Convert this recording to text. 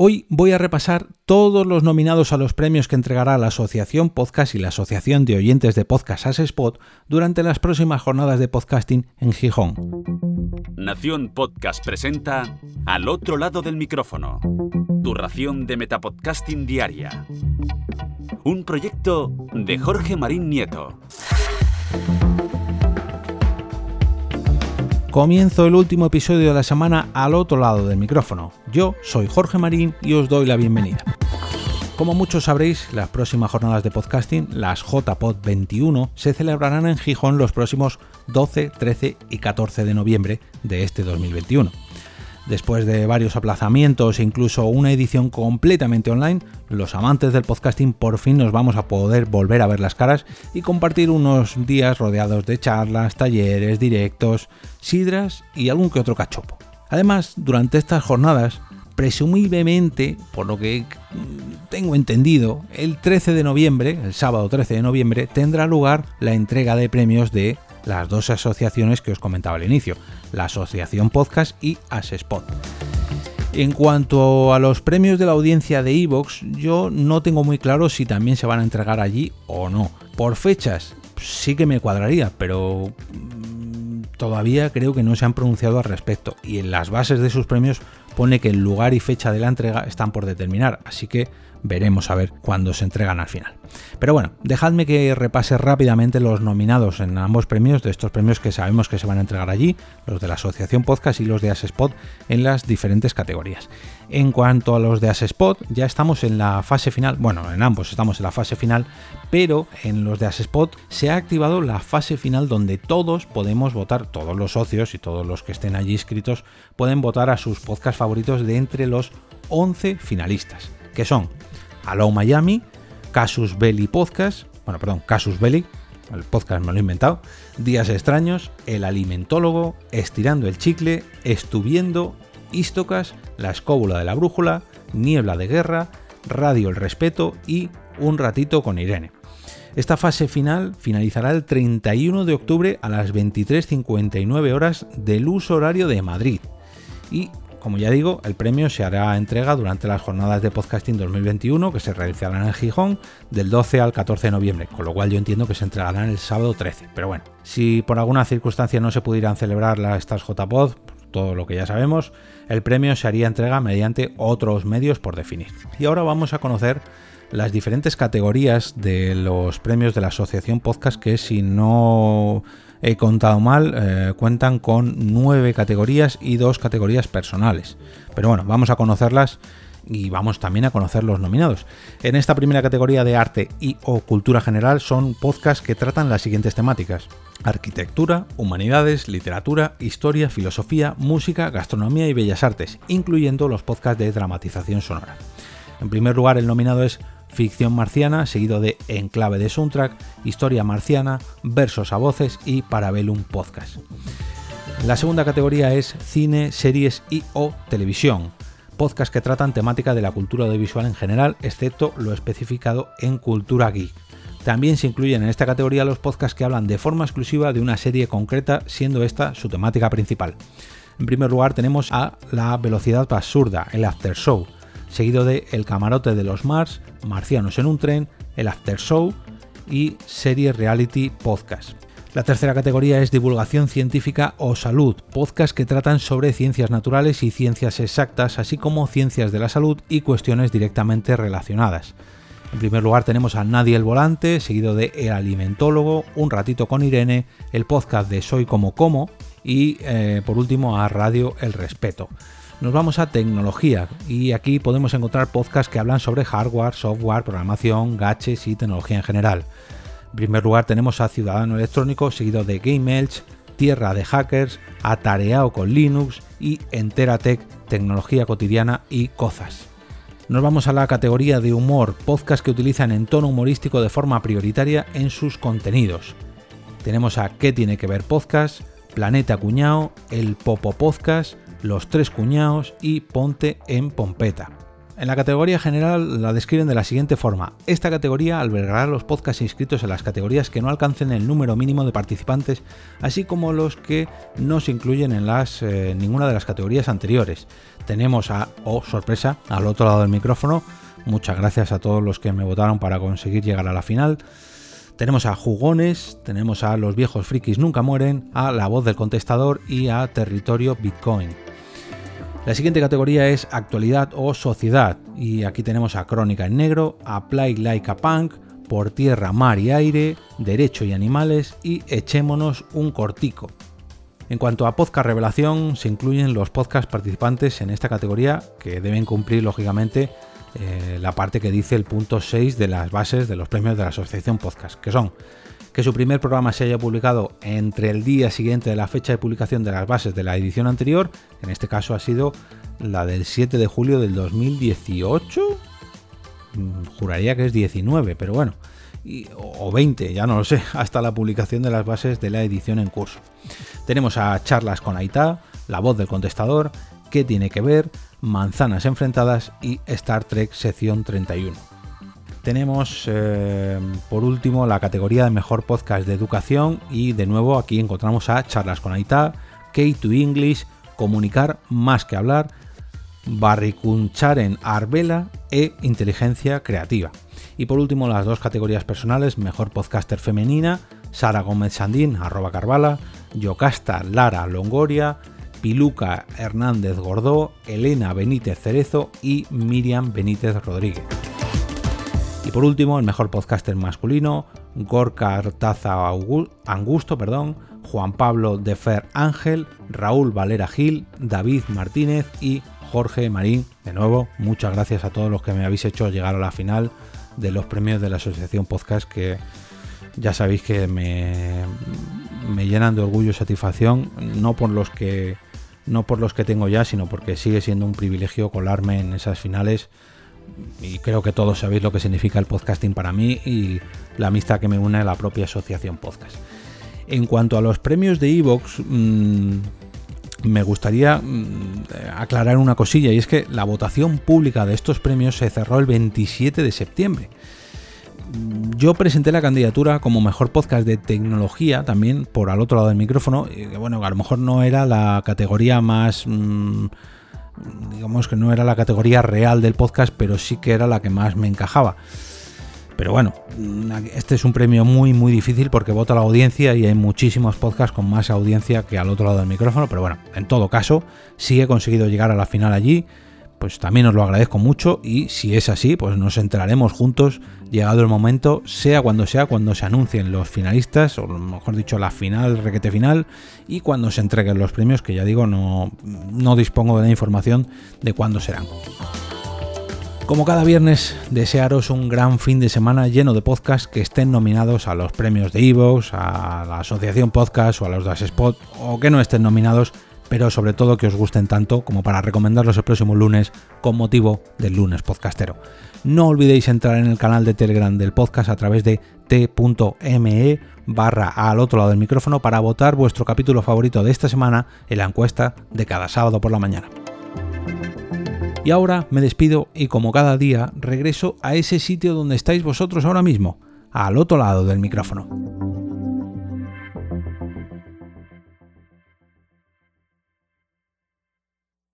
Hoy voy a repasar todos los nominados a los premios que entregará la Asociación Podcast y la Asociación de Oyentes de Podcast As Spot durante las próximas jornadas de podcasting en Gijón. Nación Podcast presenta Al otro lado del micrófono, tu ración de metapodcasting diaria. Un proyecto de Jorge Marín Nieto. Comienzo el último episodio de la semana al otro lado del micrófono. Yo soy Jorge Marín y os doy la bienvenida. Como muchos sabréis, las próximas jornadas de podcasting, las JPod 21, se celebrarán en Gijón los próximos 12, 13 y 14 de noviembre de este 2021. Después de varios aplazamientos e incluso una edición completamente online, los amantes del podcasting por fin nos vamos a poder volver a ver las caras y compartir unos días rodeados de charlas, talleres, directos, sidras y algún que otro cachopo. Además, durante estas jornadas, presumiblemente, por lo que tengo entendido, el 13 de noviembre, el sábado 13 de noviembre, tendrá lugar la entrega de premios de las dos asociaciones que os comentaba al inicio, la Asociación Podcast y Asespot. En cuanto a los premios de la audiencia de Evox, yo no tengo muy claro si también se van a entregar allí o no. Por fechas, sí que me cuadraría, pero mm, todavía creo que no se han pronunciado al respecto. Y en las bases de sus premios pone que el lugar y fecha de la entrega están por determinar, así que veremos a ver cuándo se entregan al final. Pero bueno, dejadme que repase rápidamente los nominados en ambos premios, de estos premios que sabemos que se van a entregar allí, los de la Asociación Podcast y los de Asespot en las diferentes categorías. En cuanto a los de Asespot, ya estamos en la fase final, bueno, en ambos estamos en la fase final, pero en los de Asespot se ha activado la fase final donde todos podemos votar, todos los socios y todos los que estén allí inscritos pueden votar a sus podcasts favoritos de entre los 11 finalistas, que son Hello Miami, Casus Belli Podcast, bueno, perdón, Casus Belli, el podcast me lo he inventado, Días Extraños, El Alimentólogo, Estirando el Chicle, Estuviendo, Istocas, La Escóbula de la Brújula, Niebla de Guerra, Radio El Respeto y Un Ratito con Irene. Esta fase final finalizará el 31 de octubre a las 23.59 horas del uso horario de Madrid. Y como ya digo, el premio se hará entrega durante las jornadas de podcasting 2021 que se realizarán en Gijón del 12 al 14 de noviembre, con lo cual yo entiendo que se entregarán el sábado 13. Pero bueno, si por alguna circunstancia no se pudieran celebrar las, estas JPod, todo lo que ya sabemos, el premio se haría entrega mediante otros medios por definir. Y ahora vamos a conocer las diferentes categorías de los premios de la Asociación Podcast que si no he contado mal, eh, cuentan con nueve categorías y dos categorías personales. Pero bueno, vamos a conocerlas y vamos también a conocer los nominados. En esta primera categoría de arte y o cultura general son podcasts que tratan las siguientes temáticas. Arquitectura, humanidades, literatura, historia, filosofía, música, gastronomía y bellas artes, incluyendo los podcasts de dramatización sonora. En primer lugar, el nominado es ficción marciana, seguido de Enclave de Soundtrack, Historia marciana, Versos a voces y Parabellum Podcast. La segunda categoría es cine, series y o televisión, podcasts que tratan temática de la cultura audiovisual en general, excepto lo especificado en cultura geek. También se incluyen en esta categoría los podcasts que hablan de forma exclusiva de una serie concreta, siendo esta su temática principal. En primer lugar tenemos a La velocidad absurda, el After Show, seguido de El camarote de los Mars, Marcianos en un tren, El After Show y Serie Reality Podcast. La tercera categoría es divulgación científica o salud, podcasts que tratan sobre ciencias naturales y ciencias exactas, así como ciencias de la salud y cuestiones directamente relacionadas. En primer lugar tenemos a Nadie el Volante, seguido de El Alimentólogo, Un Ratito con Irene, el podcast de Soy como como y eh, por último a Radio El Respeto nos vamos a tecnología y aquí podemos encontrar podcasts que hablan sobre hardware, software, programación, gadgets y tecnología en general. En primer lugar tenemos a Ciudadano Electrónico, seguido de Game Elch, Tierra de Hackers, Atareado con Linux y Enteratech, Tecnología Cotidiana y Cosas. Nos vamos a la categoría de humor, podcasts que utilizan en tono humorístico de forma prioritaria en sus contenidos. Tenemos a ¿Qué tiene que ver podcast? Planeta Cuñao, El Popo Podcast, los Tres Cuñados y Ponte en Pompeta. En la categoría general la describen de la siguiente forma. Esta categoría albergará los podcasts inscritos en las categorías que no alcancen el número mínimo de participantes, así como los que no se incluyen en las, eh, ninguna de las categorías anteriores. Tenemos a, oh sorpresa, al otro lado del micrófono, muchas gracias a todos los que me votaron para conseguir llegar a la final. Tenemos a Jugones, tenemos a Los viejos frikis nunca mueren, a La voz del contestador y a Territorio Bitcoin. La siguiente categoría es actualidad o sociedad y aquí tenemos a Crónica en negro, a Like a Punk, Por tierra, mar y aire, Derecho y animales y Echémonos un cortico. En cuanto a podcast revelación, se incluyen los podcast participantes en esta categoría que deben cumplir lógicamente eh, la parte que dice el punto 6 de las bases de los premios de la Asociación Podcast, que son que su primer programa se haya publicado entre el día siguiente de la fecha de publicación de las bases de la edición anterior, en este caso ha sido la del 7 de julio del 2018, mm, juraría que es 19, pero bueno, o 20, ya no lo sé, hasta la publicación de las bases de la edición en curso. Tenemos a charlas con Aita, la voz del contestador, qué tiene que ver, manzanas enfrentadas y Star Trek sección 31 tenemos eh, por último la categoría de mejor podcast de educación y de nuevo aquí encontramos a Charlas con Aita, K2 English, Comunicar más que hablar, Barricuncharen Arbela e Inteligencia Creativa. Y por último las dos categorías personales, mejor podcaster femenina, Sara Gómez Sandín, arroba Carvala, Yocasta Lara Longoria, Piluca Hernández Gordó, Elena Benítez Cerezo y Miriam Benítez Rodríguez. Y por último, el mejor podcaster masculino, Gorka Artaza Angusto, perdón, Juan Pablo de Fer Ángel, Raúl Valera Gil, David Martínez y Jorge Marín. De nuevo, muchas gracias a todos los que me habéis hecho llegar a la final de los premios de la Asociación Podcast que ya sabéis que me, me llenan de orgullo y satisfacción, no por los que no por los que tengo ya, sino porque sigue siendo un privilegio colarme en esas finales y creo que todos sabéis lo que significa el podcasting para mí y la amistad que me une a la propia asociación podcast. En cuanto a los premios de Evox, mm, me gustaría mm, aclarar una cosilla y es que la votación pública de estos premios se cerró el 27 de septiembre. Yo presenté la candidatura como mejor podcast de tecnología también por al otro lado del micrófono, y bueno, a lo mejor no era la categoría más... Mm, digamos que no era la categoría real del podcast, pero sí que era la que más me encajaba. Pero bueno, este es un premio muy muy difícil porque vota la audiencia y hay muchísimos podcasts con más audiencia que al otro lado del micrófono, pero bueno, en todo caso, sí he conseguido llegar a la final allí pues también os lo agradezco mucho y si es así, pues nos enteraremos juntos, llegado el momento, sea cuando sea, cuando se anuncien los finalistas, o mejor dicho, la final, requete final, y cuando se entreguen los premios, que ya digo, no, no dispongo de la información de cuándo serán. Como cada viernes, desearos un gran fin de semana lleno de podcasts que estén nominados a los premios de Evox, a la Asociación Podcast o a los Das Spot, o que no estén nominados pero sobre todo que os gusten tanto como para recomendarlos el próximo lunes con motivo del lunes podcastero. No olvidéis entrar en el canal de Telegram del podcast a través de t.me barra al otro lado del micrófono para votar vuestro capítulo favorito de esta semana en la encuesta de cada sábado por la mañana. Y ahora me despido y como cada día regreso a ese sitio donde estáis vosotros ahora mismo, al otro lado del micrófono.